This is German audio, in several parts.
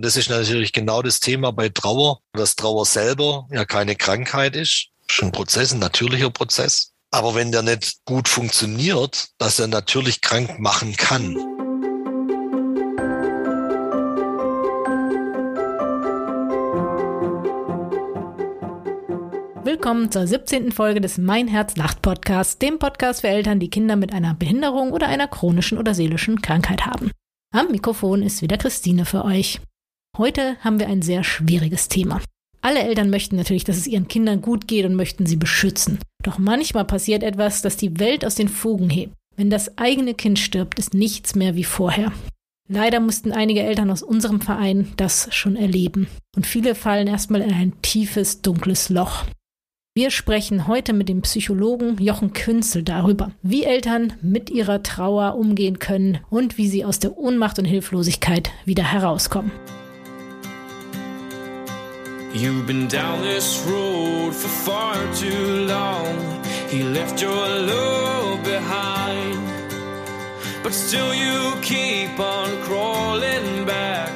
Und das ist natürlich genau das Thema bei Trauer, dass Trauer selber ja keine Krankheit ist, schon ein Prozess, ein natürlicher Prozess. Aber wenn der nicht gut funktioniert, dass er natürlich krank machen kann. Willkommen zur 17. Folge des Mein Herz lacht Podcasts, dem Podcast für Eltern, die Kinder mit einer Behinderung oder einer chronischen oder seelischen Krankheit haben. Am Mikrofon ist wieder Christine für euch. Heute haben wir ein sehr schwieriges Thema. Alle Eltern möchten natürlich, dass es ihren Kindern gut geht und möchten sie beschützen. Doch manchmal passiert etwas, das die Welt aus den Fugen hebt. Wenn das eigene Kind stirbt, ist nichts mehr wie vorher. Leider mussten einige Eltern aus unserem Verein das schon erleben. Und viele fallen erstmal in ein tiefes, dunkles Loch. Wir sprechen heute mit dem Psychologen Jochen Künzel darüber, wie Eltern mit ihrer Trauer umgehen können und wie sie aus der Ohnmacht und Hilflosigkeit wieder herauskommen. You've been down this road for far too long. He left your love behind. But still you keep on crawling back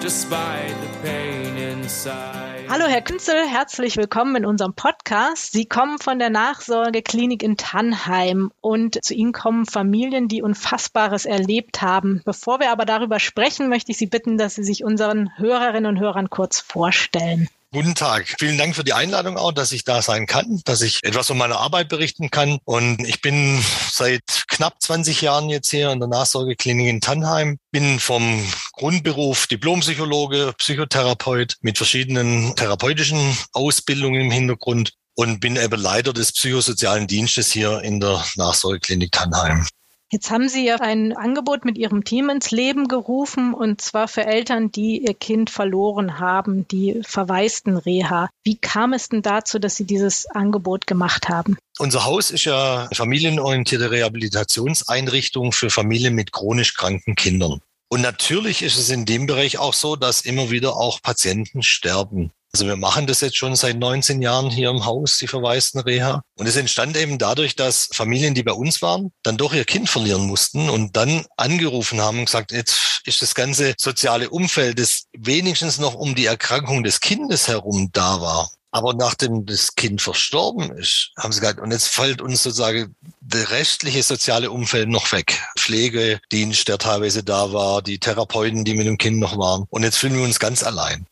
despite the pain inside. Hallo Herr Künzel, herzlich willkommen in unserem Podcast. Sie kommen von der Nachsorgeklinik in Tannheim und zu Ihnen kommen Familien, die Unfassbares erlebt haben. Bevor wir aber darüber sprechen, möchte ich Sie bitten, dass Sie sich unseren Hörerinnen und Hörern kurz vorstellen. Guten Tag. Vielen Dank für die Einladung auch, dass ich da sein kann, dass ich etwas von meiner Arbeit berichten kann. Und ich bin seit knapp 20 Jahren jetzt hier in der Nachsorgeklinik in Tannheim. Bin vom Grundberuf Diplompsychologe, Psychotherapeut mit verschiedenen therapeutischen Ausbildungen im Hintergrund und bin eben Leiter des psychosozialen Dienstes hier in der Nachsorgeklinik Tannheim. Jetzt haben Sie ja ein Angebot mit Ihrem Team ins Leben gerufen und zwar für Eltern, die ihr Kind verloren haben, die verwaisten Reha. Wie kam es denn dazu, dass Sie dieses Angebot gemacht haben? Unser Haus ist ja familienorientierte Rehabilitationseinrichtung für Familien mit chronisch kranken Kindern. Und natürlich ist es in dem Bereich auch so, dass immer wieder auch Patienten sterben. Also wir machen das jetzt schon seit 19 Jahren hier im Haus, die verwaisten Reha. Und es entstand eben dadurch, dass Familien, die bei uns waren, dann doch ihr Kind verlieren mussten und dann angerufen haben und gesagt, jetzt ist das ganze soziale Umfeld, das wenigstens noch um die Erkrankung des Kindes herum da war. Aber nachdem das Kind verstorben ist, haben sie gesagt, und jetzt fällt uns sozusagen der restliche soziale Umfeld noch weg. Pflegedienst, der teilweise da war, die Therapeuten, die mit dem Kind noch waren. Und jetzt fühlen wir uns ganz allein.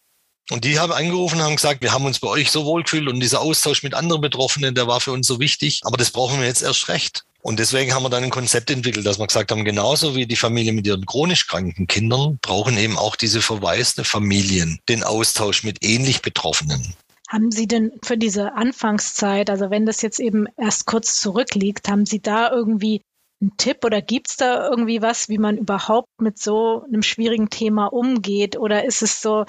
Und die haben angerufen und haben gesagt, wir haben uns bei euch so wohl gefühlt und dieser Austausch mit anderen Betroffenen, der war für uns so wichtig, aber das brauchen wir jetzt erst recht. Und deswegen haben wir dann ein Konzept entwickelt, dass wir gesagt haben, genauso wie die Familie mit ihren chronisch kranken Kindern, brauchen eben auch diese verwaiste Familien den Austausch mit ähnlich Betroffenen. Haben Sie denn für diese Anfangszeit, also wenn das jetzt eben erst kurz zurückliegt, haben Sie da irgendwie einen Tipp oder gibt es da irgendwie was, wie man überhaupt mit so einem schwierigen Thema umgeht? Oder ist es so,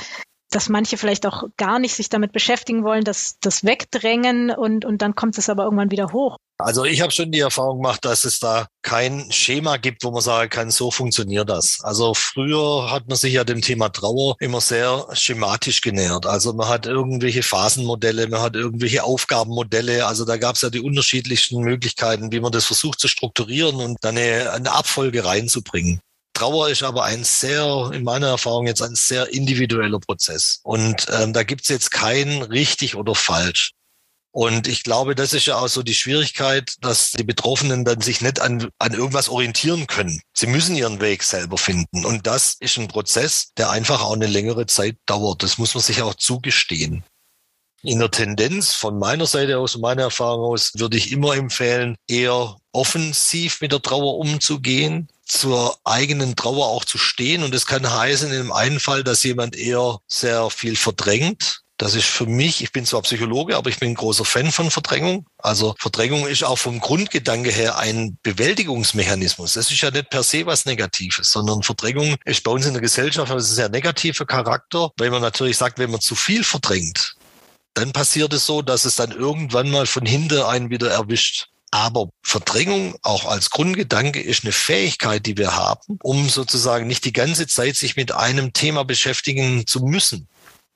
dass manche vielleicht auch gar nicht sich damit beschäftigen wollen, dass das wegdrängen und, und dann kommt es aber irgendwann wieder hoch. Also ich habe schon die Erfahrung gemacht, dass es da kein Schema gibt, wo man sagen kann, so funktioniert das. Also früher hat man sich ja dem Thema Trauer immer sehr schematisch genähert. Also man hat irgendwelche Phasenmodelle, man hat irgendwelche Aufgabenmodelle. Also da gab es ja die unterschiedlichsten Möglichkeiten, wie man das versucht zu strukturieren und dann eine, eine Abfolge reinzubringen. Trauer ist aber ein sehr, in meiner Erfahrung jetzt ein sehr individueller Prozess. Und ähm, da gibt's jetzt kein richtig oder falsch. Und ich glaube, das ist ja auch so die Schwierigkeit, dass die Betroffenen dann sich nicht an, an irgendwas orientieren können. Sie müssen ihren Weg selber finden. Und das ist ein Prozess, der einfach auch eine längere Zeit dauert. Das muss man sich auch zugestehen. In der Tendenz von meiner Seite aus, meiner Erfahrung aus, würde ich immer empfehlen, eher offensiv mit der Trauer umzugehen, zur eigenen Trauer auch zu stehen. Und das kann heißen, in dem einen Fall, dass jemand eher sehr viel verdrängt. Das ist für mich, ich bin zwar Psychologe, aber ich bin ein großer Fan von Verdrängung. Also Verdrängung ist auch vom Grundgedanke her ein Bewältigungsmechanismus. Das ist ja nicht per se was Negatives, sondern Verdrängung ist bei uns in der Gesellschaft ein sehr negativer Charakter, weil man natürlich sagt, wenn man zu viel verdrängt, dann passiert es so, dass es dann irgendwann mal von hinten einen wieder erwischt. Aber Verdrängung auch als Grundgedanke ist eine Fähigkeit, die wir haben, um sozusagen nicht die ganze Zeit sich mit einem Thema beschäftigen zu müssen.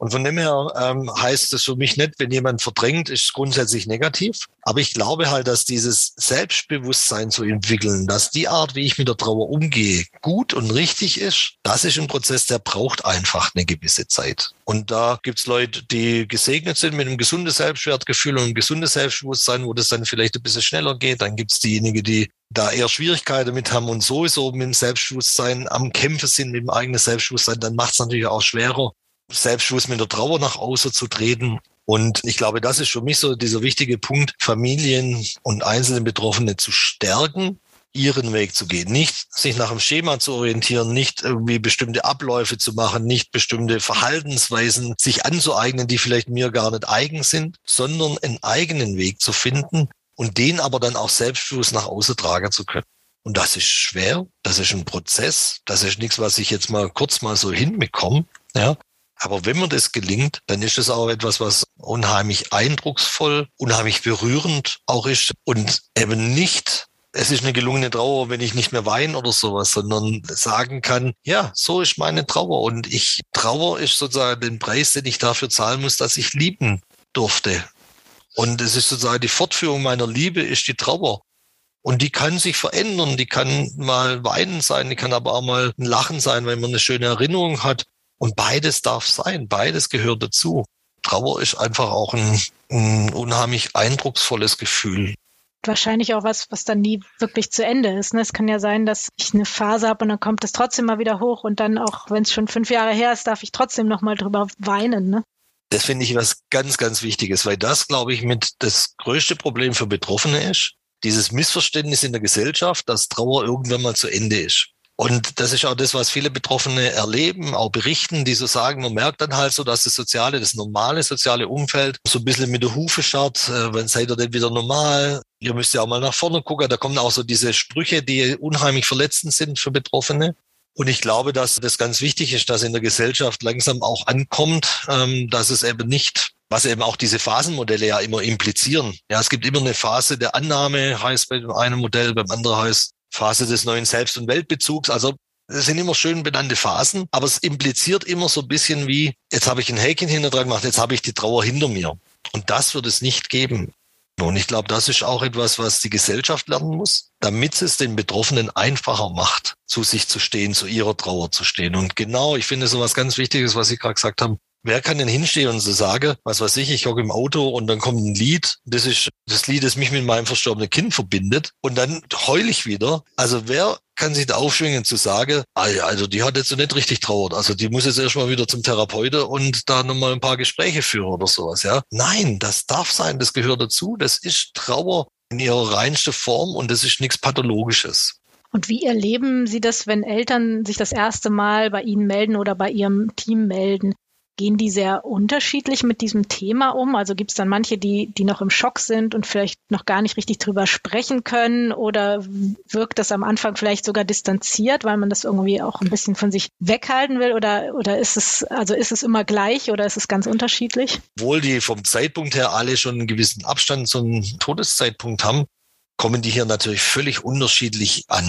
Und von dem her ähm, heißt es für mich nicht, wenn jemand verdrängt, ist grundsätzlich negativ. Aber ich glaube halt, dass dieses Selbstbewusstsein zu entwickeln, dass die Art, wie ich mit der Trauer umgehe, gut und richtig ist, das ist ein Prozess, der braucht einfach eine gewisse Zeit. Und da gibt's Leute, die gesegnet sind mit einem gesunden Selbstwertgefühl und einem gesunden Selbstbewusstsein, wo das dann vielleicht ein bisschen schneller geht. Dann gibt's diejenigen, die da eher Schwierigkeiten damit haben und sowieso mit dem Selbstbewusstsein am Kämpfen sind, mit dem eigenen Selbstbewusstsein, dann macht's natürlich auch schwerer, Selbstschluss mit der Trauer nach außen zu treten. Und ich glaube, das ist für mich so dieser wichtige Punkt, Familien und einzelne Betroffene zu stärken, ihren Weg zu gehen. Nicht sich nach dem Schema zu orientieren, nicht irgendwie bestimmte Abläufe zu machen, nicht bestimmte Verhaltensweisen sich anzueignen, die vielleicht mir gar nicht eigen sind, sondern einen eigenen Weg zu finden und den aber dann auch selbstbewusst nach außen tragen zu können. Und das ist schwer, das ist ein Prozess, das ist nichts, was ich jetzt mal kurz mal so hinbekomme. Ja, aber wenn mir das gelingt, dann ist es auch etwas, was unheimlich eindrucksvoll, unheimlich berührend auch ist und eben nicht es ist eine gelungene Trauer, wenn ich nicht mehr weine oder sowas, sondern sagen kann, ja, so ist meine Trauer. Und ich, Trauer ist sozusagen den Preis, den ich dafür zahlen muss, dass ich lieben durfte. Und es ist sozusagen die Fortführung meiner Liebe ist die Trauer. Und die kann sich verändern, die kann mal weinen sein, die kann aber auch mal ein Lachen sein, wenn man eine schöne Erinnerung hat. Und beides darf sein, beides gehört dazu. Trauer ist einfach auch ein, ein unheimlich eindrucksvolles Gefühl wahrscheinlich auch was, was dann nie wirklich zu Ende ist. Ne? Es kann ja sein, dass ich eine Phase habe und dann kommt es trotzdem mal wieder hoch und dann auch, wenn es schon fünf Jahre her ist, darf ich trotzdem noch mal drüber weinen. Ne? Das finde ich was ganz, ganz Wichtiges, weil das, glaube ich, mit das größte Problem für Betroffene ist. Dieses Missverständnis in der Gesellschaft, dass Trauer irgendwann mal zu Ende ist. Und das ist auch das, was viele Betroffene erleben, auch berichten, die so sagen, man merkt dann halt so, dass das soziale, das normale soziale Umfeld so ein bisschen mit der Hufe schaut, äh, wann seid ihr denn wieder normal? Ihr müsst ja auch mal nach vorne gucken. Da kommen auch so diese Sprüche, die unheimlich verletzend sind für Betroffene. Und ich glaube, dass das ganz wichtig ist, dass in der Gesellschaft langsam auch ankommt, ähm, dass es eben nicht was eben auch diese Phasenmodelle ja immer implizieren. Ja, es gibt immer eine Phase der Annahme, heißt bei einem Modell, beim anderen heißt Phase des neuen Selbst- und Weltbezugs. Also das sind immer schön benannte Phasen, aber es impliziert immer so ein bisschen wie, jetzt habe ich ein Häkchen hinter dran gemacht, jetzt habe ich die Trauer hinter mir. Und das wird es nicht geben. Und ich glaube, das ist auch etwas, was die Gesellschaft lernen muss, damit es den Betroffenen einfacher macht, zu sich zu stehen, zu ihrer Trauer zu stehen. Und genau, ich finde so was ganz Wichtiges, was Sie gerade gesagt haben, Wer kann denn hinstehen und so sagen, was weiß ich, ich hocke im Auto und dann kommt ein Lied, das ist das Lied, das mich mit meinem verstorbenen Kind verbindet und dann heul ich wieder. Also wer kann sich da aufschwingen zu sagen, ah also die hat jetzt so nicht richtig trauert. Also die muss jetzt erstmal wieder zum Therapeuten und da nochmal ein paar Gespräche führen oder sowas, ja. Nein, das darf sein, das gehört dazu. Das ist Trauer in ihrer reinsten Form und das ist nichts Pathologisches. Und wie erleben Sie das, wenn Eltern sich das erste Mal bei Ihnen melden oder bei Ihrem Team melden? Gehen die sehr unterschiedlich mit diesem Thema um? Also gibt es dann manche, die, die noch im Schock sind und vielleicht noch gar nicht richtig drüber sprechen können? Oder wirkt das am Anfang vielleicht sogar distanziert, weil man das irgendwie auch ein bisschen von sich weghalten will? Oder, oder ist es, also ist es immer gleich oder ist es ganz unterschiedlich? Obwohl die vom Zeitpunkt her alle schon einen gewissen Abstand zum Todeszeitpunkt haben, kommen die hier natürlich völlig unterschiedlich an.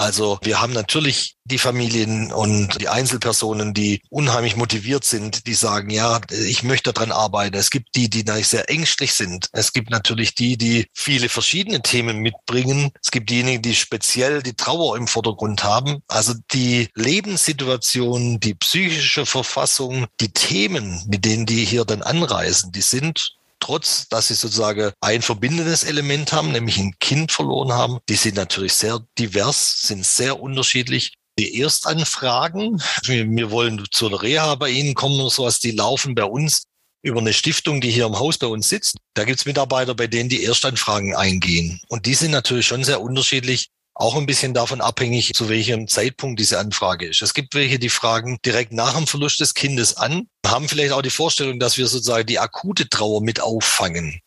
Also wir haben natürlich die Familien und die Einzelpersonen, die unheimlich motiviert sind, die sagen, ja, ich möchte daran arbeiten. Es gibt die, die sehr ängstlich sind. Es gibt natürlich die, die viele verschiedene Themen mitbringen. Es gibt diejenigen, die speziell die Trauer im Vordergrund haben. Also die Lebenssituation, die psychische Verfassung, die Themen, mit denen die hier dann anreisen, die sind trotz dass sie sozusagen ein verbindendes Element haben, nämlich ein Kind verloren haben. Die sind natürlich sehr divers, sind sehr unterschiedlich. Die Erstanfragen, wir wollen zu einer Reha bei Ihnen kommen oder sowas, die laufen bei uns über eine Stiftung, die hier im Haus bei uns sitzt. Da gibt's Mitarbeiter, bei denen die Erstanfragen eingehen. Und die sind natürlich schon sehr unterschiedlich, auch ein bisschen davon abhängig, zu welchem Zeitpunkt diese Anfrage ist. Es gibt welche, die fragen direkt nach dem Verlust des Kindes an, haben vielleicht auch die Vorstellung, dass wir sozusagen die akute Trauer mit auffangen.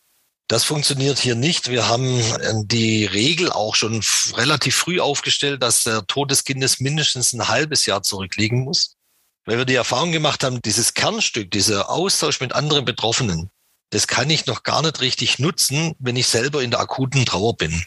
Das funktioniert hier nicht. Wir haben äh, die Regel auch schon relativ früh aufgestellt, dass der Tod des Kindes mindestens ein halbes Jahr zurückliegen muss. Weil wir die Erfahrung gemacht haben, dieses Kernstück, dieser Austausch mit anderen Betroffenen, das kann ich noch gar nicht richtig nutzen, wenn ich selber in der akuten Trauer bin.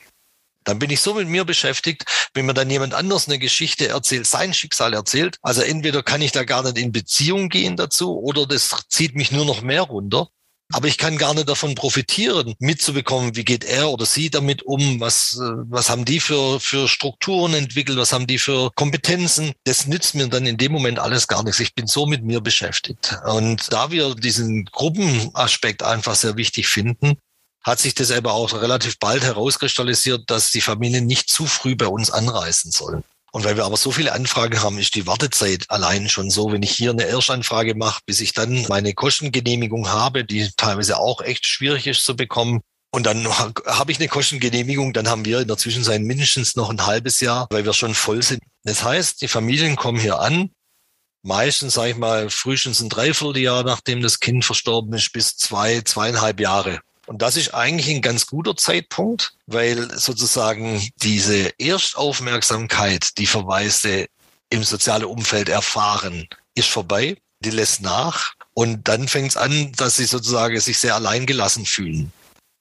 Dann bin ich so mit mir beschäftigt, wenn mir dann jemand anders eine Geschichte erzählt, sein Schicksal erzählt. Also entweder kann ich da gar nicht in Beziehung gehen dazu oder das zieht mich nur noch mehr runter. Aber ich kann gar nicht davon profitieren, mitzubekommen, wie geht er oder sie damit um, was, äh, was haben die für, für Strukturen entwickelt, was haben die für Kompetenzen. Das nützt mir dann in dem Moment alles gar nichts. Ich bin so mit mir beschäftigt. Und da wir diesen Gruppenaspekt einfach sehr wichtig finden, hat sich das aber auch relativ bald herauskristallisiert, dass die Familien nicht zu früh bei uns anreisen sollen. Und weil wir aber so viele Anfragen haben, ist die Wartezeit allein schon so, wenn ich hier eine Erstanfrage mache, bis ich dann meine Kostengenehmigung habe, die teilweise auch echt schwierig ist zu bekommen. Und dann habe ich eine Kostengenehmigung, dann haben wir in der Zwischenzeit mindestens noch ein halbes Jahr, weil wir schon voll sind. Das heißt, die Familien kommen hier an, meistens, sage ich mal, frühestens ein Dreivierteljahr, nachdem das Kind verstorben ist, bis zwei, zweieinhalb Jahre. Und das ist eigentlich ein ganz guter Zeitpunkt, weil sozusagen diese Erstaufmerksamkeit, die Verweise im sozialen Umfeld erfahren, ist vorbei. Die lässt nach. Und dann fängt es an, dass sie sozusagen sich sehr alleingelassen fühlen.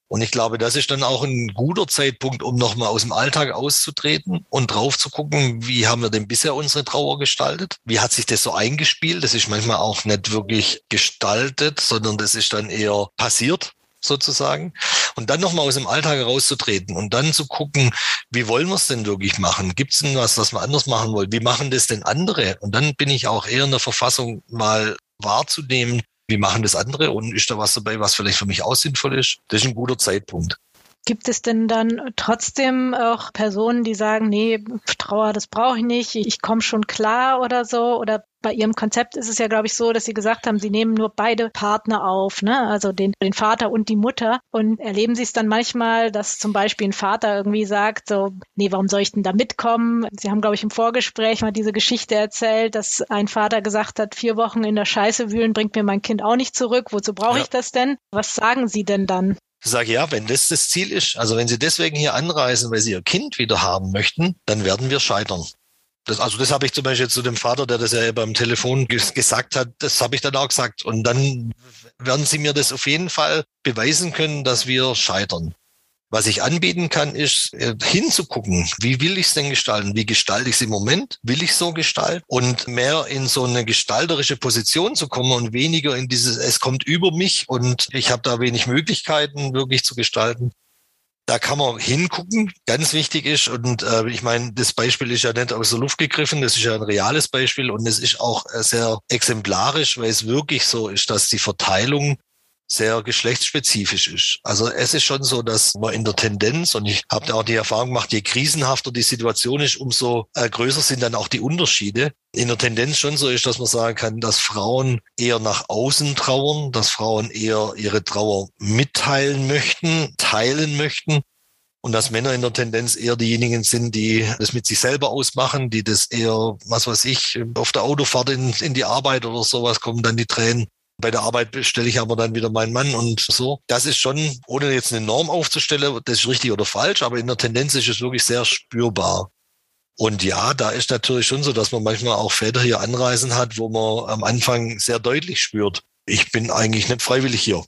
Und ich glaube, das ist dann auch ein guter Zeitpunkt, um nochmal aus dem Alltag auszutreten und drauf zu gucken, wie haben wir denn bisher unsere Trauer gestaltet? Wie hat sich das so eingespielt? Das ist manchmal auch nicht wirklich gestaltet, sondern das ist dann eher passiert sozusagen. Und dann nochmal aus dem Alltag herauszutreten und dann zu gucken, wie wollen wir es denn wirklich machen? Gibt es denn was, was wir anders machen wollen? Wie machen das denn andere? Und dann bin ich auch eher in der Verfassung, mal wahrzunehmen, wie machen das andere und ist da was dabei, was vielleicht für mich auch sinnvoll ist? Das ist ein guter Zeitpunkt. Gibt es denn dann trotzdem auch Personen, die sagen, nee, Trauer, das brauche ich nicht, ich komme schon klar oder so? Oder bei Ihrem Konzept ist es ja, glaube ich, so, dass Sie gesagt haben, Sie nehmen nur beide Partner auf, ne? also den, den Vater und die Mutter. Und erleben Sie es dann manchmal, dass zum Beispiel ein Vater irgendwie sagt, so, nee, warum soll ich denn da mitkommen? Sie haben, glaube ich, im Vorgespräch mal diese Geschichte erzählt, dass ein Vater gesagt hat, vier Wochen in der Scheiße wühlen bringt mir mein Kind auch nicht zurück. Wozu brauche ja. ich das denn? Was sagen Sie denn dann? Ich sage, ja, wenn das das Ziel ist, also wenn Sie deswegen hier anreisen, weil Sie Ihr Kind wieder haben möchten, dann werden wir scheitern. Das, also das habe ich zum Beispiel zu dem Vater, der das ja beim Telefon gesagt hat, das habe ich dann auch gesagt. Und dann werden Sie mir das auf jeden Fall beweisen können, dass wir scheitern. Was ich anbieten kann, ist äh, hinzugucken, wie will ich es denn gestalten? Wie gestalte ich es im Moment? Will ich so gestalten? Und mehr in so eine gestalterische Position zu kommen und weniger in dieses, es kommt über mich und ich habe da wenig Möglichkeiten wirklich zu gestalten. Da kann man hingucken, ganz wichtig ist. Und äh, ich meine, das Beispiel ist ja nicht aus der Luft gegriffen, das ist ja ein reales Beispiel und es ist auch äh, sehr exemplarisch, weil es wirklich so ist, dass die Verteilung sehr geschlechtsspezifisch ist. Also es ist schon so, dass man in der Tendenz, und ich habe da auch die Erfahrung gemacht, je krisenhafter die Situation ist, umso äh, größer sind dann auch die Unterschiede. In der Tendenz schon so ist, dass man sagen kann, dass Frauen eher nach außen trauern, dass Frauen eher ihre Trauer mitteilen möchten, teilen möchten. Und dass Männer in der Tendenz eher diejenigen sind, die das mit sich selber ausmachen, die das eher, was weiß ich, auf der Autofahrt in, in die Arbeit oder sowas kommen dann die Tränen bei der Arbeit stelle ich aber dann wieder meinen Mann und so. Das ist schon, ohne jetzt eine Norm aufzustellen, das ist richtig oder falsch, aber in der Tendenz ist es wirklich sehr spürbar. Und ja, da ist natürlich schon so, dass man manchmal auch Väter hier anreisen hat, wo man am Anfang sehr deutlich spürt, ich bin eigentlich nicht freiwillig hier.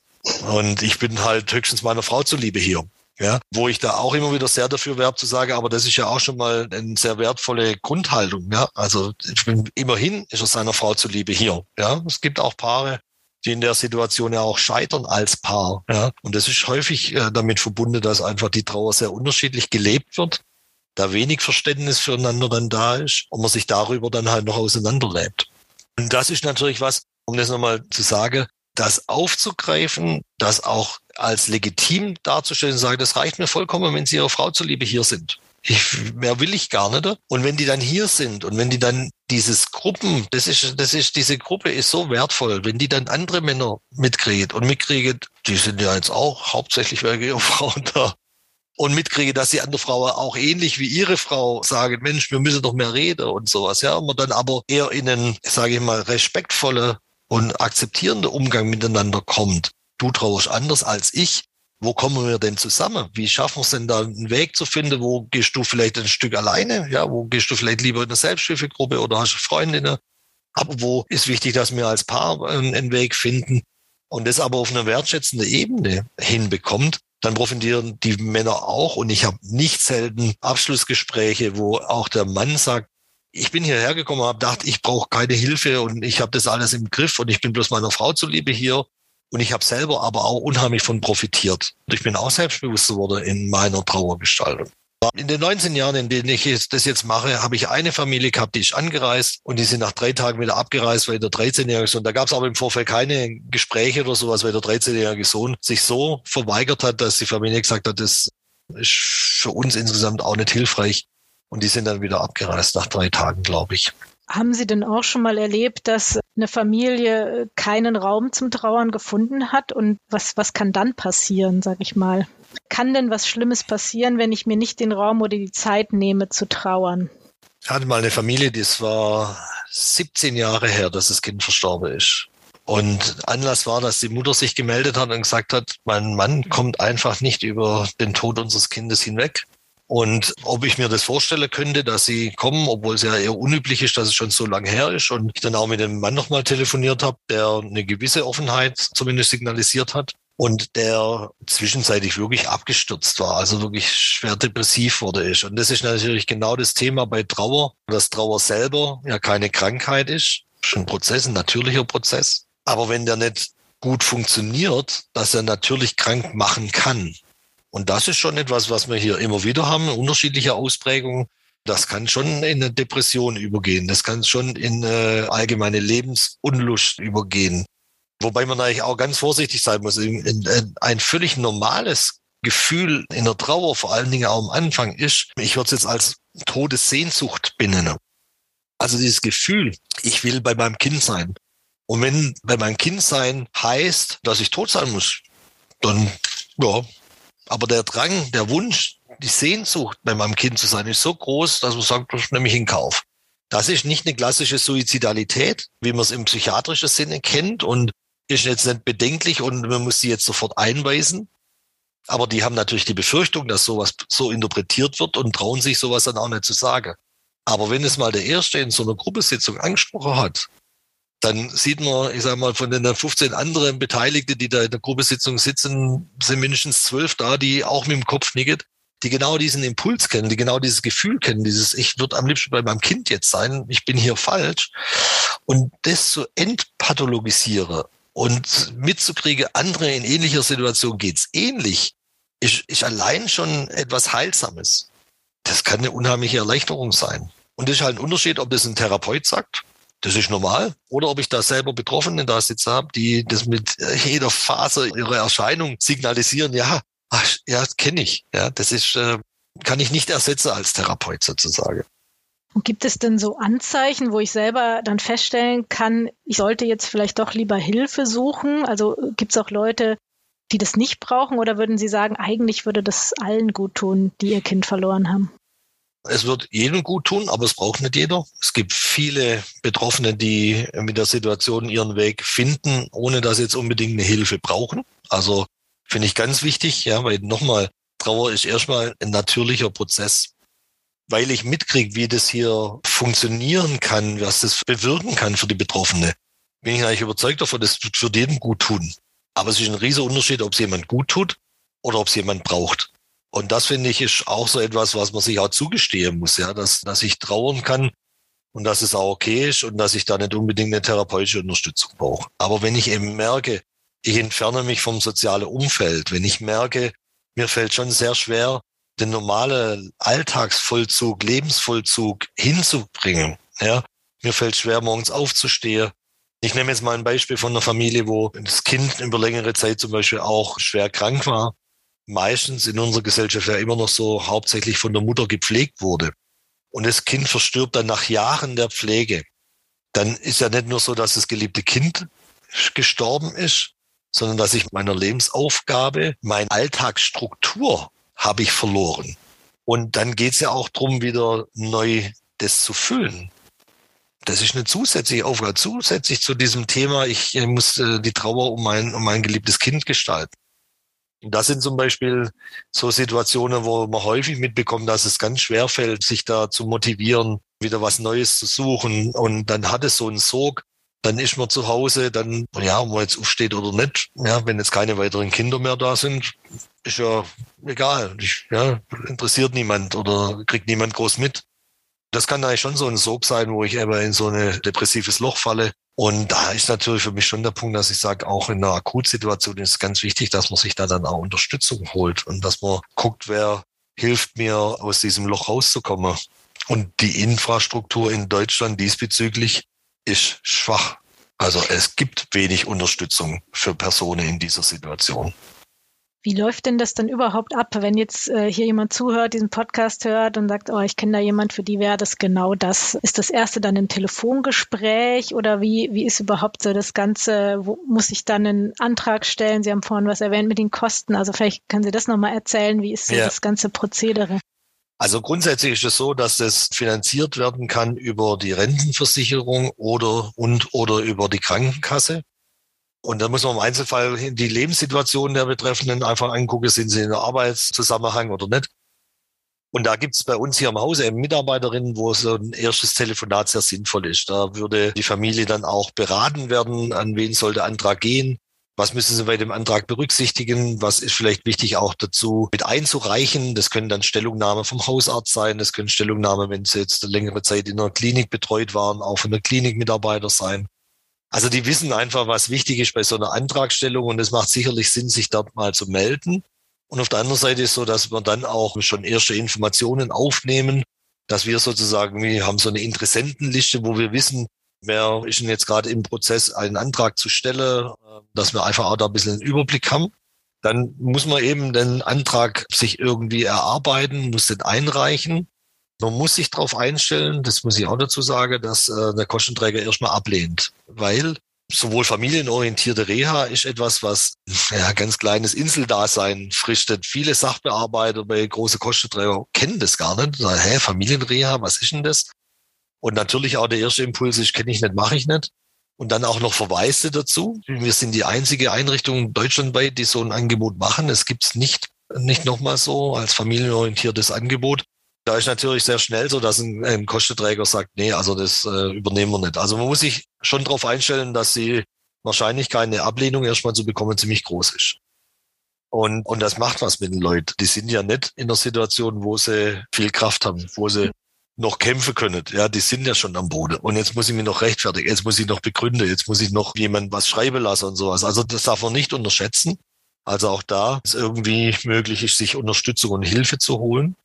Und ich bin halt höchstens meiner Frau zuliebe hier. Ja, wo ich da auch immer wieder sehr dafür werbe zu sagen, aber das ist ja auch schon mal eine sehr wertvolle Grundhaltung. Ja, also ich bin immerhin ist er seiner Frau zuliebe hier. Ja, es gibt auch Paare, die in der Situation ja auch scheitern als Paar. Ja. Und das ist häufig äh, damit verbunden, dass einfach die Trauer sehr unterschiedlich gelebt wird, da wenig Verständnis füreinander dann da ist und man sich darüber dann halt noch auseinanderlebt. Und das ist natürlich was, um das nochmal zu sagen, das aufzugreifen, das auch als legitim darzustellen und sagen, das reicht mir vollkommen, wenn Sie Ihrer Frau zuliebe hier sind. Ich, mehr will ich gar nicht. Und wenn die dann hier sind und wenn die dann dieses Gruppen, das ist, das ist, diese Gruppe ist so wertvoll, wenn die dann andere Männer mitkriegen und mitkriegen, die sind ja jetzt auch hauptsächlich wegen ihrer Frau da. Und mitkriege, dass die andere Frau auch ähnlich wie ihre Frau sagen, Mensch, wir müssen doch mehr reden und sowas, ja. Und man dann aber eher in einen, sage ich mal, respektvolle und akzeptierende Umgang miteinander kommt. Du trauerst anders als ich wo kommen wir denn zusammen? Wie schaffen wir es denn da einen Weg zu finden? Wo gehst du vielleicht ein Stück alleine? Ja, wo gehst du vielleicht lieber in eine Selbsthilfegruppe oder hast du Freundinnen? Aber wo ist wichtig, dass wir als Paar einen Weg finden und das aber auf einer wertschätzenden Ebene hinbekommt, dann profitieren die Männer auch. Und ich habe nicht selten Abschlussgespräche, wo auch der Mann sagt, ich bin hierher gekommen habe gedacht, ich brauche keine Hilfe und ich habe das alles im Griff und ich bin bloß meiner Frau zuliebe hier. Und ich habe selber aber auch unheimlich von profitiert. Und ich bin auch selbstbewusst geworden in meiner Trauergestaltung. In den 19 Jahren, in denen ich das jetzt mache, habe ich eine Familie gehabt, die ist angereist und die sind nach drei Tagen wieder abgereist, weil der 13-jährige Sohn, da gab es aber im Vorfeld keine Gespräche oder sowas, weil der 13-jährige Sohn sich so verweigert hat, dass die Familie gesagt hat, das ist für uns insgesamt auch nicht hilfreich. Und die sind dann wieder abgereist nach drei Tagen, glaube ich. Haben Sie denn auch schon mal erlebt, dass eine Familie keinen Raum zum Trauern gefunden hat? Und was, was kann dann passieren, sag ich mal? Kann denn was Schlimmes passieren, wenn ich mir nicht den Raum oder die Zeit nehme zu trauern? Ich hatte mal eine Familie, das war 17 Jahre her, dass das Kind verstorben ist. Und Anlass war, dass die Mutter sich gemeldet hat und gesagt hat, mein Mann kommt einfach nicht über den Tod unseres Kindes hinweg. Und ob ich mir das vorstellen könnte, dass sie kommen, obwohl es ja eher unüblich ist, dass es schon so lange her ist. Und ich dann auch mit dem Mann nochmal telefoniert habe, der eine gewisse Offenheit zumindest signalisiert hat und der zwischenzeitlich wirklich abgestürzt war, also wirklich schwer depressiv wurde ist. Und das ist natürlich genau das Thema bei Trauer, dass Trauer selber ja keine Krankheit ist, schon ein Prozess, ein natürlicher Prozess. Aber wenn der nicht gut funktioniert, dass er natürlich krank machen kann. Und das ist schon etwas, was wir hier immer wieder haben, unterschiedliche Ausprägungen. Das kann schon in eine Depression übergehen. Das kann schon in eine allgemeine Lebensunlust übergehen. Wobei man eigentlich auch ganz vorsichtig sein muss. Ein völlig normales Gefühl in der Trauer, vor allen Dingen auch am Anfang, ist, ich würde es jetzt als Todessehnsucht benennen. Also dieses Gefühl, ich will bei meinem Kind sein. Und wenn bei meinem Kind sein heißt, dass ich tot sein muss, dann ja, aber der Drang, der Wunsch, die Sehnsucht, bei meinem Kind zu sein, ist so groß, dass man sagt, das nehme ich in Kauf. Das ist nicht eine klassische Suizidalität, wie man es im psychiatrischen Sinne kennt und ist jetzt nicht bedenklich und man muss sie jetzt sofort einweisen. Aber die haben natürlich die Befürchtung, dass sowas so interpretiert wird und trauen sich sowas dann auch nicht zu sagen. Aber wenn es mal der Erste in so einer Gruppesitzung angesprochen hat, dann sieht man, ich sage mal, von den 15 anderen Beteiligten, die da in der Gruppesitzung sitzen, sind mindestens zwölf da, die auch mit dem Kopf nicken, die genau diesen Impuls kennen, die genau dieses Gefühl kennen, dieses, ich würde am liebsten bei meinem Kind jetzt sein, ich bin hier falsch. Und das zu entpathologisieren und mitzukriegen, andere in ähnlicher Situation geht's ähnlich, ist, ist allein schon etwas Heilsames. Das kann eine unheimliche Erleichterung sein. Und das ist halt ein Unterschied, ob das ein Therapeut sagt das ist normal. Oder ob ich da selber Betroffene da sitzen habe, die das mit jeder Phase ihrer Erscheinung signalisieren, ja, ach, ja, kenne ich. Ja, das ist, äh, kann ich nicht ersetzen als Therapeut sozusagen. Und gibt es denn so Anzeichen, wo ich selber dann feststellen kann, ich sollte jetzt vielleicht doch lieber Hilfe suchen? Also gibt es auch Leute, die das nicht brauchen oder würden Sie sagen, eigentlich würde das allen gut tun, die ihr Kind verloren haben? Es wird jedem gut tun, aber es braucht nicht jeder. Es gibt viele Betroffene, die mit der Situation ihren Weg finden, ohne dass sie jetzt unbedingt eine Hilfe brauchen. Also finde ich ganz wichtig, ja, weil nochmal, Trauer ist erstmal ein natürlicher Prozess. Weil ich mitkriege, wie das hier funktionieren kann, was das bewirken kann für die Betroffene, bin ich eigentlich überzeugt davon, das wird für jeden gut tun. Aber es ist ein riesiger Unterschied, ob es jemand gut tut oder ob es jemand braucht. Und das finde ich ist auch so etwas, was man sich auch zugestehen muss, ja, dass, dass ich trauern kann und dass es auch okay ist und dass ich da nicht unbedingt eine therapeutische Unterstützung brauche. Aber wenn ich eben merke, ich entferne mich vom sozialen Umfeld, wenn ich merke, mir fällt schon sehr schwer, den normalen Alltagsvollzug, Lebensvollzug hinzubringen, ja, mir fällt schwer, morgens aufzustehen. Ich nehme jetzt mal ein Beispiel von einer Familie, wo das Kind über längere Zeit zum Beispiel auch schwer krank war meistens in unserer Gesellschaft ja immer noch so hauptsächlich von der Mutter gepflegt wurde. Und das Kind verstirbt dann nach Jahren der Pflege. Dann ist ja nicht nur so, dass das geliebte Kind gestorben ist, sondern dass ich meiner Lebensaufgabe, meine Alltagsstruktur habe ich verloren. Und dann geht es ja auch darum, wieder neu das zu füllen. Das ist eine zusätzliche Aufgabe, zusätzlich zu diesem Thema, ich muss äh, die Trauer um mein, um mein geliebtes Kind gestalten. Und das sind zum Beispiel so Situationen, wo man häufig mitbekommt, dass es ganz schwer fällt, sich da zu motivieren, wieder was Neues zu suchen. Und dann hat es so einen Sog. Dann ist man zu Hause, dann, ja, ob man jetzt aufsteht oder nicht, ja, wenn jetzt keine weiteren Kinder mehr da sind, ist ja egal. Ich, ja, interessiert niemand oder kriegt niemand groß mit. Das kann eigentlich schon so ein Sog sein, wo ich eben in so ein depressives Loch falle. Und da ist natürlich für mich schon der Punkt, dass ich sage, auch in einer Akutsituation ist es ganz wichtig, dass man sich da dann auch Unterstützung holt und dass man guckt, wer hilft mir, aus diesem Loch rauszukommen. Und die Infrastruktur in Deutschland diesbezüglich ist schwach. Also es gibt wenig Unterstützung für Personen in dieser Situation. Wie läuft denn das dann überhaupt ab, wenn jetzt äh, hier jemand zuhört, diesen Podcast hört und sagt, oh, ich kenne da jemand, für die wäre das genau das. Ist das erste dann ein Telefongespräch oder wie, wie ist überhaupt so das Ganze? Wo muss ich dann einen Antrag stellen? Sie haben vorhin was erwähnt mit den Kosten. Also vielleicht können Sie das nochmal erzählen. Wie ist so ja. das ganze Prozedere? Also grundsätzlich ist es so, dass es finanziert werden kann über die Rentenversicherung oder und oder über die Krankenkasse. Und da muss man im Einzelfall die Lebenssituation der Betreffenden einfach angucken, sind sie in der Arbeitszusammenhang oder nicht. Und da gibt es bei uns hier im Hause eben Mitarbeiterinnen, wo so ein erstes Telefonat sehr sinnvoll ist. Da würde die Familie dann auch beraten werden, an wen soll der Antrag gehen, was müssen Sie bei dem Antrag berücksichtigen? Was ist vielleicht wichtig auch dazu mit einzureichen? Das können dann Stellungnahmen vom Hausarzt sein. Das können Stellungnahmen, wenn Sie jetzt längere Zeit in einer Klinik betreut waren, auch von der Klinikmitarbeiter sein. Also die wissen einfach, was wichtig ist bei so einer Antragstellung und es macht sicherlich Sinn, sich dort mal zu melden. Und auf der anderen Seite ist so, dass wir dann auch schon erste Informationen aufnehmen, dass wir sozusagen, wir haben so eine Interessentenliste, wo wir wissen, wer ist denn jetzt gerade im Prozess, einen Antrag zu stellen, dass wir einfach auch da ein bisschen einen Überblick haben. Dann muss man eben den Antrag sich irgendwie erarbeiten, muss den einreichen. Man muss sich darauf einstellen, das muss ich auch dazu sagen, dass äh, der Kostenträger erstmal ablehnt, weil sowohl familienorientierte Reha ist etwas, was ja, ganz kleines Inseldasein fristet. Viele Sachbearbeiter bei große Kostenträger kennen das gar nicht. Sagen, hä, Familienreha, was ist denn das? Und natürlich auch der erste Impuls ist, kenne ich nicht, mache ich nicht. Und dann auch noch Verweise dazu. Wir sind die einzige Einrichtung deutschlandweit, die so ein Angebot machen. Es gibt es nicht, nicht nochmal so als familienorientiertes Angebot da ist natürlich sehr schnell so, dass ein, ein Kostenträger sagt, nee, also das äh, übernehmen wir nicht. Also man muss sich schon darauf einstellen, dass die Wahrscheinlichkeit, eine Ablehnung erstmal zu bekommen, ziemlich groß ist. Und, und das macht was mit den Leuten. Die sind ja nicht in der Situation, wo sie viel Kraft haben, wo sie noch kämpfen können. Ja, die sind ja schon am Boden. Und jetzt muss ich mich noch rechtfertigen, jetzt muss ich noch begründen, jetzt muss ich noch jemand was schreiben lassen und sowas. Also das darf man nicht unterschätzen. Also auch da ist irgendwie möglich, sich Unterstützung und Hilfe zu holen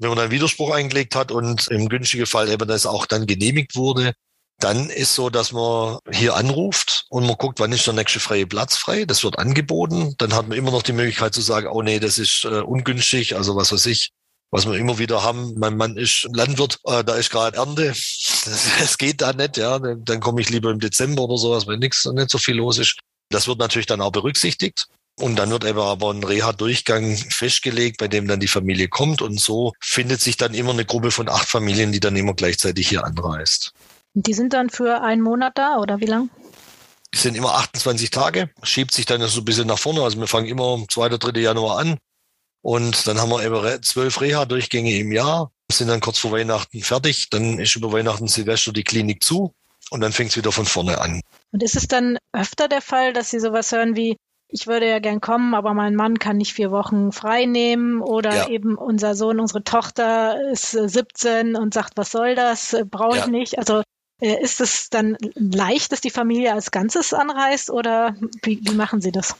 wenn man einen Widerspruch eingelegt hat und im günstigen Fall eben das auch dann genehmigt wurde, dann ist so, dass man hier anruft und man guckt, wann ist der nächste freie Platz frei. Das wird angeboten. Dann hat man immer noch die Möglichkeit zu sagen, oh nee, das ist äh, ungünstig. Also was weiß ich, was wir immer wieder haben. Mein Mann ist Landwirt, äh, da ist gerade Ernte. Das, das geht da nicht, ja. Dann, dann komme ich lieber im Dezember oder sowas, wenn nichts, nicht so viel los ist. Das wird natürlich dann auch berücksichtigt. Und dann wird eben aber ein Reha-Durchgang festgelegt, bei dem dann die Familie kommt. Und so findet sich dann immer eine Gruppe von acht Familien, die dann immer gleichzeitig hier anreist. Die sind dann für einen Monat da oder wie lang? Die sind immer 28 Tage, schiebt sich dann so ein bisschen nach vorne. Also wir fangen immer am 2. oder 3. Januar an. Und dann haben wir eben zwölf Reha-Durchgänge im Jahr, sind dann kurz vor Weihnachten fertig. Dann ist über Weihnachten Silvester die Klinik zu und dann fängt es wieder von vorne an. Und ist es dann öfter der Fall, dass Sie sowas hören wie, ich würde ja gern kommen, aber mein Mann kann nicht vier Wochen frei nehmen oder ja. eben unser Sohn, unsere Tochter ist 17 und sagt, was soll das, brauche ich ja. nicht. Also äh, ist es dann leicht, dass die Familie als Ganzes anreist oder wie, wie machen Sie das?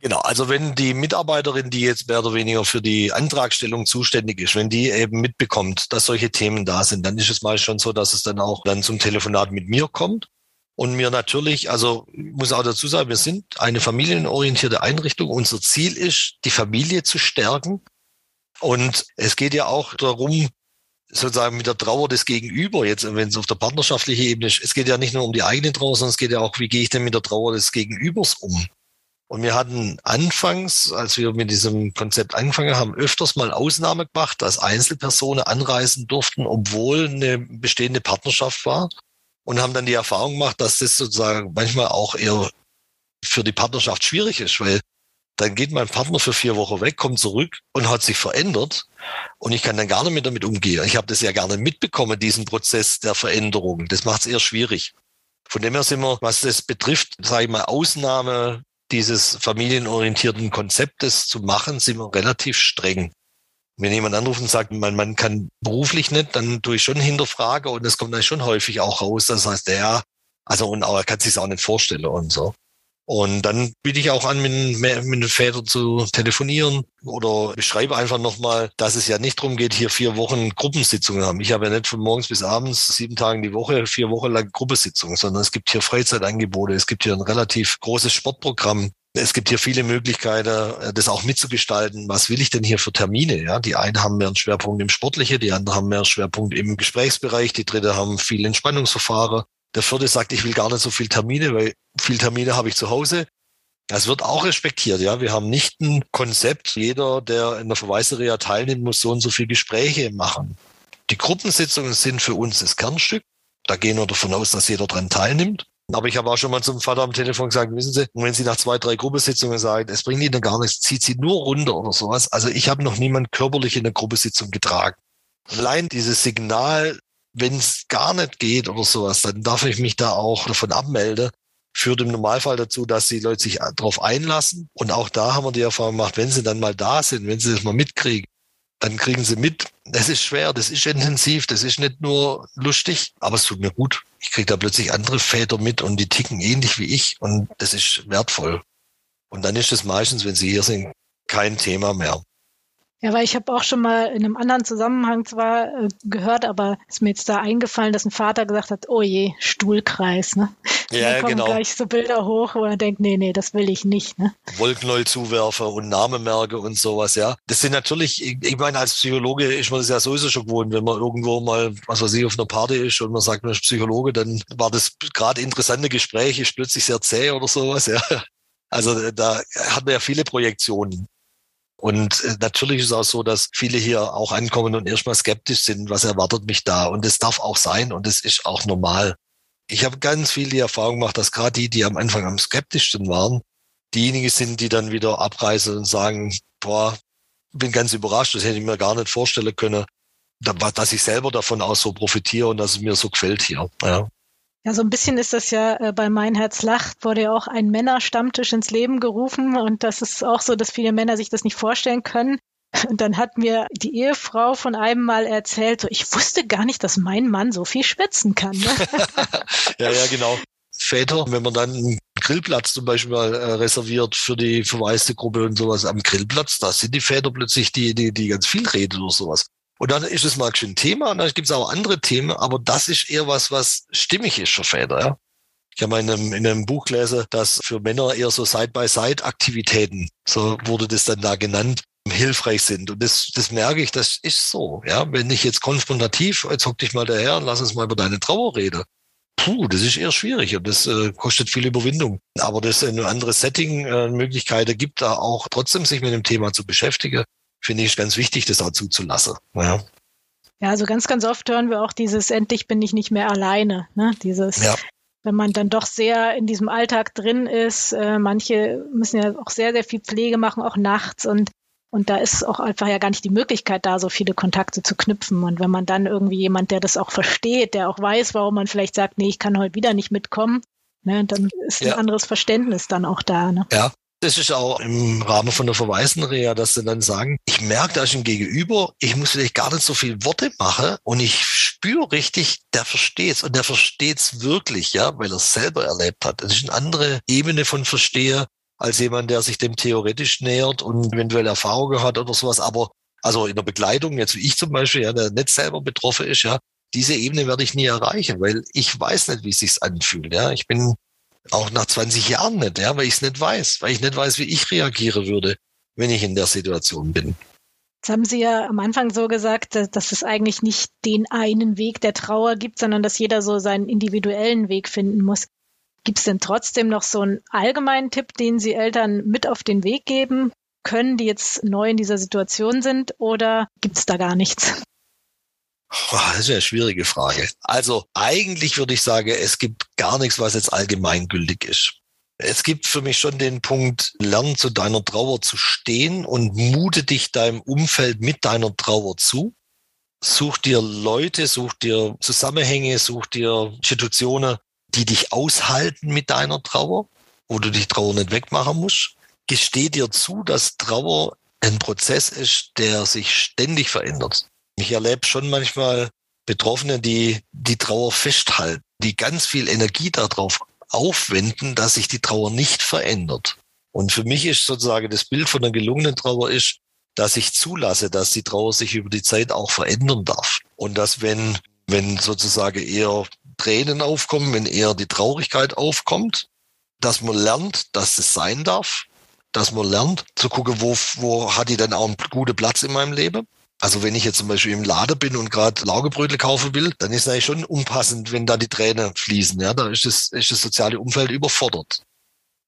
Genau, also wenn die Mitarbeiterin, die jetzt mehr oder weniger für die Antragstellung zuständig ist, wenn die eben mitbekommt, dass solche Themen da sind, dann ist es mal schon so, dass es dann auch dann zum Telefonat mit mir kommt und mir natürlich, also muss auch dazu sagen, wir sind eine familienorientierte Einrichtung. Unser Ziel ist, die Familie zu stärken. Und es geht ja auch darum, sozusagen mit der Trauer des Gegenüber, jetzt wenn es auf der partnerschaftlichen Ebene ist, es geht ja nicht nur um die eigene Trauer, sondern es geht ja auch, wie gehe ich denn mit der Trauer des Gegenübers um? Und wir hatten anfangs, als wir mit diesem Konzept angefangen haben, öfters mal Ausnahme gemacht, dass Einzelpersonen anreisen durften, obwohl eine bestehende Partnerschaft war und haben dann die Erfahrung gemacht, dass das sozusagen manchmal auch eher für die Partnerschaft schwierig ist, weil dann geht mein Partner für vier Wochen weg, kommt zurück und hat sich verändert und ich kann dann gar nicht mehr damit umgehen. Ich habe das ja gerne mitbekommen, diesen Prozess der Veränderung. Das macht es eher schwierig. Von dem her sind wir, was das betrifft, sage ich mal, Ausnahme dieses familienorientierten Konzeptes zu machen, sind wir relativ streng. Wenn jemand anruft und sagt, mein Mann kann beruflich nicht, dann tue ich schon hinterfrage und es kommt dann schon häufig auch raus. Das heißt, ja, also und auch, er kann sich auch nicht vorstellen und so. Und dann biete ich auch an, mit, mit den Vätern zu telefonieren oder beschreibe einfach nochmal, dass es ja nicht darum geht, hier vier Wochen Gruppensitzungen haben. Ich habe ja nicht von morgens bis abends, sieben Tagen die Woche, vier Wochen lang Gruppensitzungen, sondern es gibt hier Freizeitangebote, es gibt hier ein relativ großes Sportprogramm. Es gibt hier viele Möglichkeiten, das auch mitzugestalten. Was will ich denn hier für Termine? Ja, die einen haben mehr einen Schwerpunkt im Sportliche, die anderen haben mehr einen Schwerpunkt im Gesprächsbereich, die dritte haben viel Entspannungsverfahren. Der vierte sagt, ich will gar nicht so viel Termine, weil viel Termine habe ich zu Hause. Das wird auch respektiert, ja. Wir haben nicht ein Konzept. Jeder, der in der Verweisereha teilnimmt, muss so und so viel Gespräche machen. Die Gruppensitzungen sind für uns das Kernstück. Da gehen wir davon aus, dass jeder dran teilnimmt. Aber ich habe auch schon mal zum Vater am Telefon gesagt, wissen Sie, wenn Sie nach zwei, drei Gruppensitzungen sagen, es bringt Ihnen gar nichts, zieht Sie nur runter oder sowas. Also ich habe noch niemand körperlich in der Gruppensitzung getragen. Allein dieses Signal, wenn es gar nicht geht oder sowas, dann darf ich mich da auch davon abmelden. Führt im Normalfall dazu, dass die Leute sich darauf einlassen. Und auch da haben wir die Erfahrung gemacht, wenn sie dann mal da sind, wenn sie das mal mitkriegen, dann kriegen sie mit. Das ist schwer, das ist intensiv, das ist nicht nur lustig, aber es tut mir gut. Ich kriege da plötzlich andere Väter mit und die ticken ähnlich wie ich und das ist wertvoll. Und dann ist es meistens, wenn sie hier sind, kein Thema mehr. Ja, weil ich habe auch schon mal in einem anderen Zusammenhang zwar äh, gehört, aber ist mir jetzt da eingefallen, dass ein Vater gesagt hat, oh je, Stuhlkreis, ne? Ja, da kommen genau. gleich so Bilder hoch, wo er denkt, nee, nee, das will ich nicht, ne? Wolkenneul-Zuwerfer und Namenmerke und sowas, ja. Das sind natürlich, ich, ich meine, als Psychologe ist man das ja sowieso schon gewohnt, wenn man irgendwo mal, was weiß ich, auf einer Party ist und man sagt, man ist Psychologe, dann war das gerade interessante Gespräch, ist plötzlich sehr zäh oder sowas, ja. Also da hat man ja viele Projektionen. Und äh, natürlich ist es auch so, dass viele hier auch ankommen und erstmal skeptisch sind, was erwartet mich da. Und das darf auch sein und das ist auch normal. Ich habe ganz viel die Erfahrung gemacht, dass gerade die, die am Anfang am skeptischsten waren, diejenigen sind, die dann wieder abreisen und sagen, boah, bin ganz überrascht, das hätte ich mir gar nicht vorstellen können, dass ich selber davon auch so profitiere und dass es mir so gefällt hier. Ja. Ja, so ein bisschen ist das ja äh, bei Mein Herz lacht, wurde ja auch ein Männerstammtisch ins Leben gerufen und das ist auch so, dass viele Männer sich das nicht vorstellen können. Und dann hat mir die Ehefrau von einem mal erzählt, so, ich wusste gar nicht, dass mein Mann so viel schwitzen kann. Ne? ja, ja, genau. Väter, wenn man dann einen Grillplatz zum Beispiel mal äh, reserviert für die verwaiste Gruppe und sowas am Grillplatz, da sind die Väter plötzlich die, die, die ganz viel reden oder sowas. Und dann ist es mal ein Thema und dann gibt es auch andere Themen, aber das ist eher was, was stimmig ist für Väter. Ja? Ich habe in einem, in einem Buch gelesen, dass für Männer eher so Side-by-Side-Aktivitäten, so wurde das dann da genannt, hilfreich sind. Und das, das merke ich, das ist so. Ja, wenn ich jetzt konfrontativ, jetzt hock dich mal daher und lass uns mal über deine Trauer reden. Puh, das ist eher schwierig und das äh, kostet viel Überwindung. Aber das ist ein anderes Setting, äh, Möglichkeiten gibt da auch trotzdem sich mit dem Thema zu beschäftigen finde ich ganz wichtig, das auch zuzulassen. Ja. Ja, also ganz, ganz oft hören wir auch dieses, endlich bin ich nicht mehr alleine. Ne? Dieses, ja. wenn man dann doch sehr in diesem Alltag drin ist. Äh, manche müssen ja auch sehr, sehr viel Pflege machen, auch nachts. Und, und da ist auch einfach ja gar nicht die Möglichkeit da, so viele Kontakte zu knüpfen. Und wenn man dann irgendwie jemand, der das auch versteht, der auch weiß, warum man vielleicht sagt, nee, ich kann heute wieder nicht mitkommen, ne, dann ist ja. ein anderes Verständnis dann auch da. Ne? Ja, das ist auch im Rahmen von der Verweisenreha, dass sie dann sagen, ich merke, da ist ein Gegenüber, ich muss vielleicht gar nicht so viel Worte machen und ich spüre richtig, der versteht's und der versteht's wirklich, ja, weil er es selber erlebt hat. Das ist eine andere Ebene von Versteher als jemand, der sich dem theoretisch nähert und eventuell Erfahrungen hat oder sowas. Aber also in der Begleitung, jetzt wie ich zum Beispiel, ja, der nicht selber betroffen ist, ja, diese Ebene werde ich nie erreichen, weil ich weiß nicht, wie es sich anfühlt. Ja, ich bin auch nach 20 Jahren nicht, ja, weil ich es nicht weiß, weil ich nicht weiß, wie ich reagiere würde, wenn ich in der Situation bin. Jetzt haben Sie ja am Anfang so gesagt, dass es eigentlich nicht den einen Weg der Trauer gibt, sondern dass jeder so seinen individuellen Weg finden muss. Gibt es denn trotzdem noch so einen allgemeinen Tipp, den Sie Eltern mit auf den Weg geben können, die jetzt neu in dieser Situation sind, oder gibt es da gar nichts? Das ist eine schwierige Frage. Also eigentlich würde ich sagen, es gibt gar nichts, was jetzt allgemeingültig ist. Es gibt für mich schon den Punkt, lern zu deiner Trauer zu stehen und mute dich deinem Umfeld mit deiner Trauer zu. Such dir Leute, such dir Zusammenhänge, such dir Institutionen, die dich aushalten mit deiner Trauer. wo du die Trauer nicht wegmachen musst. Gesteh dir zu, dass Trauer ein Prozess ist, der sich ständig verändert. Ich erlebe schon manchmal Betroffene, die die Trauer festhalten, die ganz viel Energie darauf aufwenden, dass sich die Trauer nicht verändert. Und für mich ist sozusagen das Bild von einer gelungenen Trauer ist, dass ich zulasse, dass die Trauer sich über die Zeit auch verändern darf. Und dass wenn, wenn sozusagen eher Tränen aufkommen, wenn eher die Traurigkeit aufkommt, dass man lernt, dass es sein darf, dass man lernt zu gucken, wo, wo hat die denn auch einen guten Platz in meinem Leben. Also wenn ich jetzt zum Beispiel im Laden bin und gerade Laugebrötel kaufen will, dann ist es eigentlich schon unpassend, wenn da die Tränen fließen. Ja, da ist das, ist das soziale Umfeld überfordert.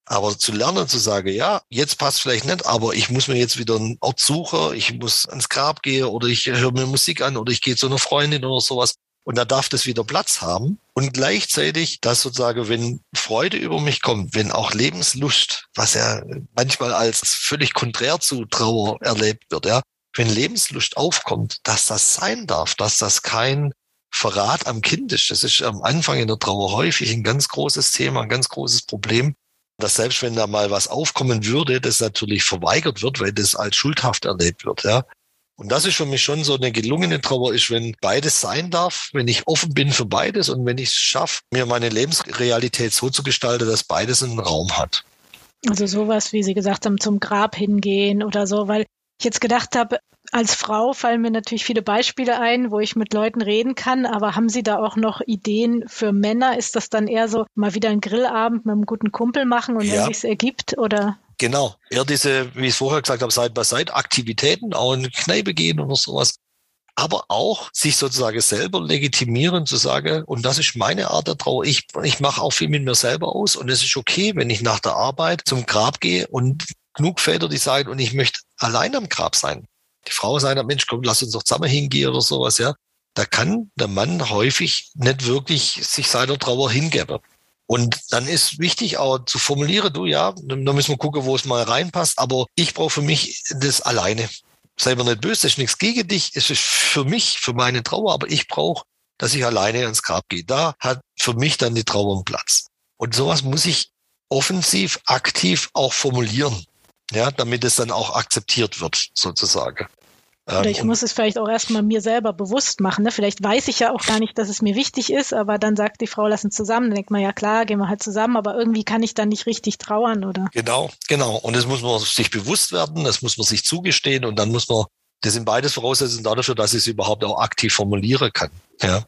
Aber zu lernen, zu sagen, ja, jetzt passt vielleicht nicht, aber ich muss mir jetzt wieder einen Ort suchen, ich muss ans Grab gehen oder ich höre mir Musik an oder ich gehe zu einer Freundin oder sowas. Und da darf das wieder Platz haben. Und gleichzeitig, dass sozusagen, wenn Freude über mich kommt, wenn auch Lebenslust, was ja manchmal als völlig konträr zu Trauer erlebt wird, ja, wenn Lebenslust aufkommt, dass das sein darf, dass das kein Verrat am Kind ist. Das ist am Anfang in der Trauer häufig ein ganz großes Thema, ein ganz großes Problem dass selbst wenn da mal was aufkommen würde, das natürlich verweigert wird, weil das als schuldhaft erlebt wird, ja. Und das ist für mich schon so eine gelungene Trauer ist, wenn beides sein darf, wenn ich offen bin für beides und wenn ich es schaffe, mir meine Lebensrealität so zu gestalten, dass beides einen Raum hat. Also sowas, wie Sie gesagt haben, zum Grab hingehen oder so, weil ich jetzt gedacht habe, als Frau fallen mir natürlich viele Beispiele ein, wo ich mit Leuten reden kann, aber haben Sie da auch noch Ideen für Männer? Ist das dann eher so mal wieder ein Grillabend mit einem guten Kumpel machen und ja. wenn sich's ergibt oder? Genau, eher diese, wie ich es vorher gesagt habe, Side by Side Aktivitäten, auch in die Kneipe gehen oder sowas. Aber auch sich sozusagen selber legitimieren zu sagen, und das ist meine Art der Trauer. Ich, ich mache auch viel mit mir selber aus und es ist okay, wenn ich nach der Arbeit zum Grab gehe und genug Väter, die sagen, und ich möchte allein am Grab sein die Frau sagt, Mensch, komm, lass uns doch zusammen hingehen oder sowas, ja. Da kann der Mann häufig nicht wirklich sich seiner Trauer hingeben. Und dann ist wichtig auch zu formulieren, du ja, da müssen wir gucken, wo es mal reinpasst, aber ich brauche für mich das alleine. Sei mir nicht böse, das ist nichts gegen dich, es ist für mich, für meine Trauer, aber ich brauche, dass ich alleine ans Grab gehe. Da hat für mich dann die Trauer einen Platz. Und sowas muss ich offensiv, aktiv auch formulieren ja, damit es dann auch akzeptiert wird, sozusagen. Oder ich ähm, muss es vielleicht auch erstmal mir selber bewusst machen. Ne? Vielleicht weiß ich ja auch gar nicht, dass es mir wichtig ist, aber dann sagt die Frau, lass uns zusammen. Dann denkt man, ja klar, gehen wir halt zusammen, aber irgendwie kann ich dann nicht richtig trauern, oder? Genau, genau. Und das muss man sich bewusst werden, das muss man sich zugestehen und dann muss man, das sind beides Voraussetzungen dafür, dass ich es überhaupt auch aktiv formulieren kann. Ja.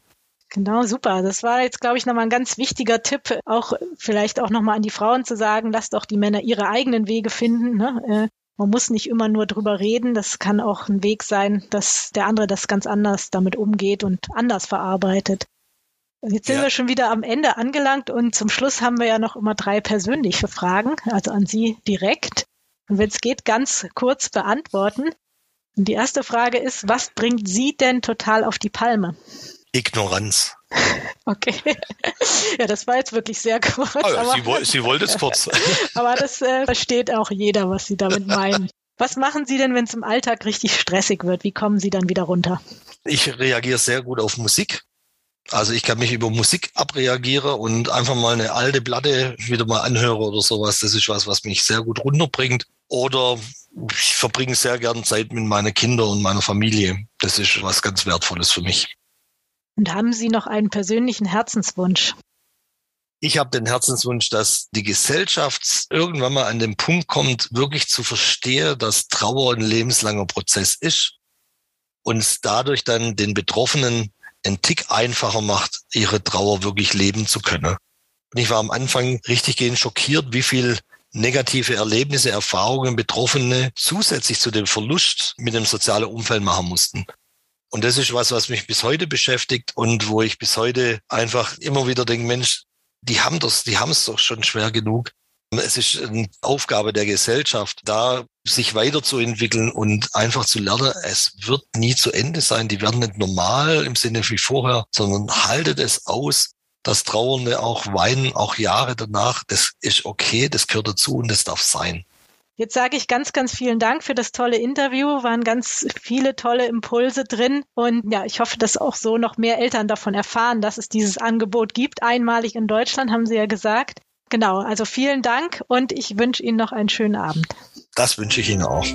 Genau, super. Das war jetzt, glaube ich, nochmal ein ganz wichtiger Tipp, auch vielleicht auch nochmal an die Frauen zu sagen, lasst doch die Männer ihre eigenen Wege finden. Ne? Äh, man muss nicht immer nur drüber reden. Das kann auch ein Weg sein, dass der andere das ganz anders damit umgeht und anders verarbeitet. Jetzt sind ja. wir schon wieder am Ende angelangt und zum Schluss haben wir ja noch immer drei persönliche Fragen, also an Sie direkt. Und wenn es geht, ganz kurz beantworten. Und die erste Frage ist, was bringt Sie denn total auf die Palme? Ignoranz. Okay. Ja, das war jetzt wirklich sehr kurz. Oh ja, sie, sie wollte es kurz. aber das äh, versteht auch jeder, was Sie damit meinen. Was machen Sie denn, wenn es im Alltag richtig stressig wird? Wie kommen Sie dann wieder runter? Ich reagiere sehr gut auf Musik. Also ich kann mich über Musik abreagieren und einfach mal eine alte Platte wieder mal anhören oder sowas. Das ist was, was mich sehr gut runterbringt. Oder ich verbringe sehr gern Zeit mit meinen Kindern und meiner Familie. Das ist was ganz Wertvolles für mich. Und haben Sie noch einen persönlichen Herzenswunsch? Ich habe den Herzenswunsch, dass die Gesellschaft irgendwann mal an den Punkt kommt, wirklich zu verstehen, dass Trauer ein lebenslanger Prozess ist und es dadurch dann den Betroffenen einen Tick einfacher macht, ihre Trauer wirklich leben zu können. Und ich war am Anfang richtig gehend schockiert, wie viel negative Erlebnisse, Erfahrungen Betroffene zusätzlich zu dem Verlust mit dem sozialen Umfeld machen mussten. Und das ist was, was mich bis heute beschäftigt und wo ich bis heute einfach immer wieder denke, Mensch, die haben das, die haben es doch schon schwer genug. Es ist eine Aufgabe der Gesellschaft, da sich weiterzuentwickeln und einfach zu lernen, es wird nie zu Ende sein. Die werden nicht normal im Sinne wie vorher, sondern haltet es aus, dass Trauernde auch weinen, auch Jahre danach. Das ist okay, das gehört dazu und das darf sein. Jetzt sage ich ganz, ganz vielen Dank für das tolle Interview. Waren ganz viele tolle Impulse drin. Und ja, ich hoffe, dass auch so noch mehr Eltern davon erfahren, dass es dieses Angebot gibt. Einmalig in Deutschland, haben Sie ja gesagt. Genau, also vielen Dank und ich wünsche Ihnen noch einen schönen Abend. Das wünsche ich Ihnen auch.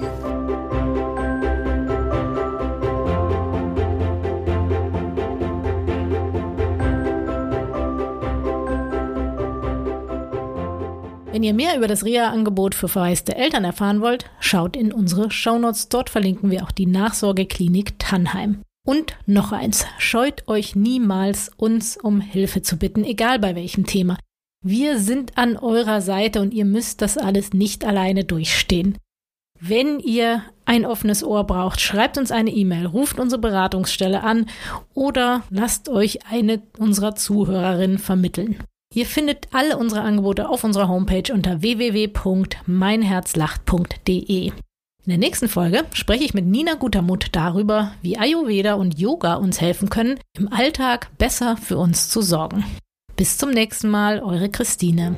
Wenn ihr mehr über das REA-Angebot für verwaiste Eltern erfahren wollt, schaut in unsere Shownotes. Dort verlinken wir auch die Nachsorgeklinik Tannheim. Und noch eins, scheut euch niemals, uns um Hilfe zu bitten, egal bei welchem Thema. Wir sind an eurer Seite und ihr müsst das alles nicht alleine durchstehen. Wenn ihr ein offenes Ohr braucht, schreibt uns eine E-Mail, ruft unsere Beratungsstelle an oder lasst euch eine unserer Zuhörerinnen vermitteln. Ihr findet alle unsere Angebote auf unserer Homepage unter www.meinherzlacht.de. In der nächsten Folge spreche ich mit Nina Gutermut darüber, wie Ayurveda und Yoga uns helfen können, im Alltag besser für uns zu sorgen. Bis zum nächsten Mal, eure Christine.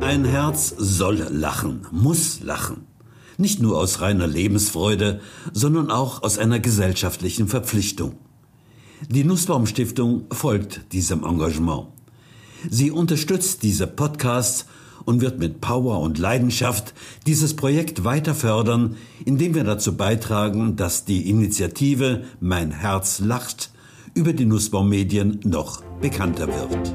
Ein Herz soll lachen, muss lachen. Nicht nur aus reiner Lebensfreude, sondern auch aus einer gesellschaftlichen Verpflichtung. Die Nussbaum Stiftung folgt diesem Engagement. Sie unterstützt diese Podcasts und wird mit Power und Leidenschaft dieses Projekt weiter fördern, indem wir dazu beitragen, dass die Initiative Mein Herz lacht über die Nussbaum Medien noch bekannter wird.